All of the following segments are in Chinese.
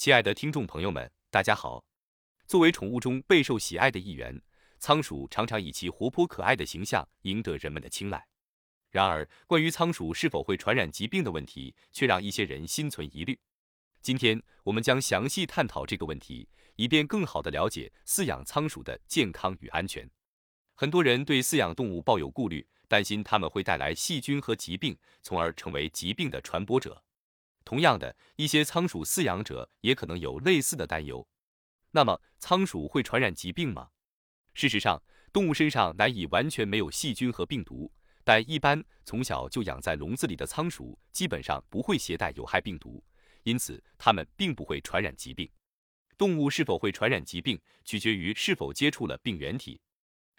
亲爱的听众朋友们，大家好。作为宠物中备受喜爱的一员，仓鼠常常以其活泼可爱的形象赢得人们的青睐。然而，关于仓鼠是否会传染疾病的问题，却让一些人心存疑虑。今天，我们将详细探讨这个问题，以便更好地了解饲养仓鼠的健康与安全。很多人对饲养动物抱有顾虑，担心它们会带来细菌和疾病，从而成为疾病的传播者。同样的，一些仓鼠饲养者也可能有类似的担忧。那么，仓鼠会传染疾病吗？事实上，动物身上难以完全没有细菌和病毒，但一般从小就养在笼子里的仓鼠基本上不会携带有害病毒，因此它们并不会传染疾病。动物是否会传染疾病，取决于是否接触了病原体。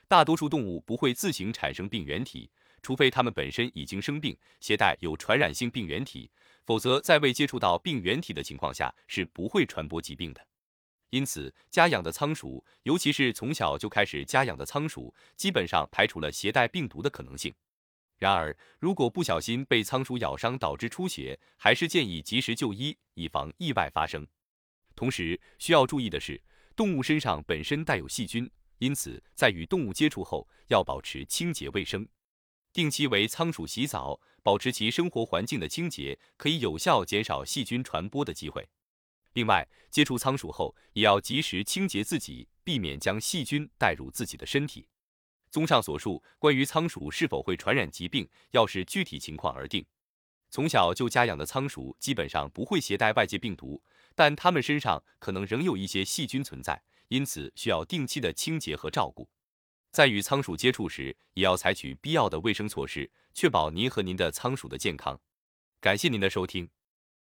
大多数动物不会自行产生病原体，除非它们本身已经生病，携带有传染性病原体。否则，在未接触到病原体的情况下，是不会传播疾病的。因此，家养的仓鼠，尤其是从小就开始家养的仓鼠，基本上排除了携带病毒的可能性。然而，如果不小心被仓鼠咬伤导致出血，还是建议及时就医，以防意外发生。同时，需要注意的是，动物身上本身带有细菌，因此在与动物接触后要保持清洁卫生。定期为仓鼠洗澡，保持其生活环境的清洁，可以有效减少细菌传播的机会。另外，接触仓鼠后也要及时清洁自己，避免将细菌带入自己的身体。综上所述，关于仓鼠是否会传染疾病，要视具体情况而定。从小就家养的仓鼠基本上不会携带外界病毒，但它们身上可能仍有一些细菌存在，因此需要定期的清洁和照顾。在与仓鼠接触时，也要采取必要的卫生措施，确保您和您的仓鼠的健康。感谢您的收听。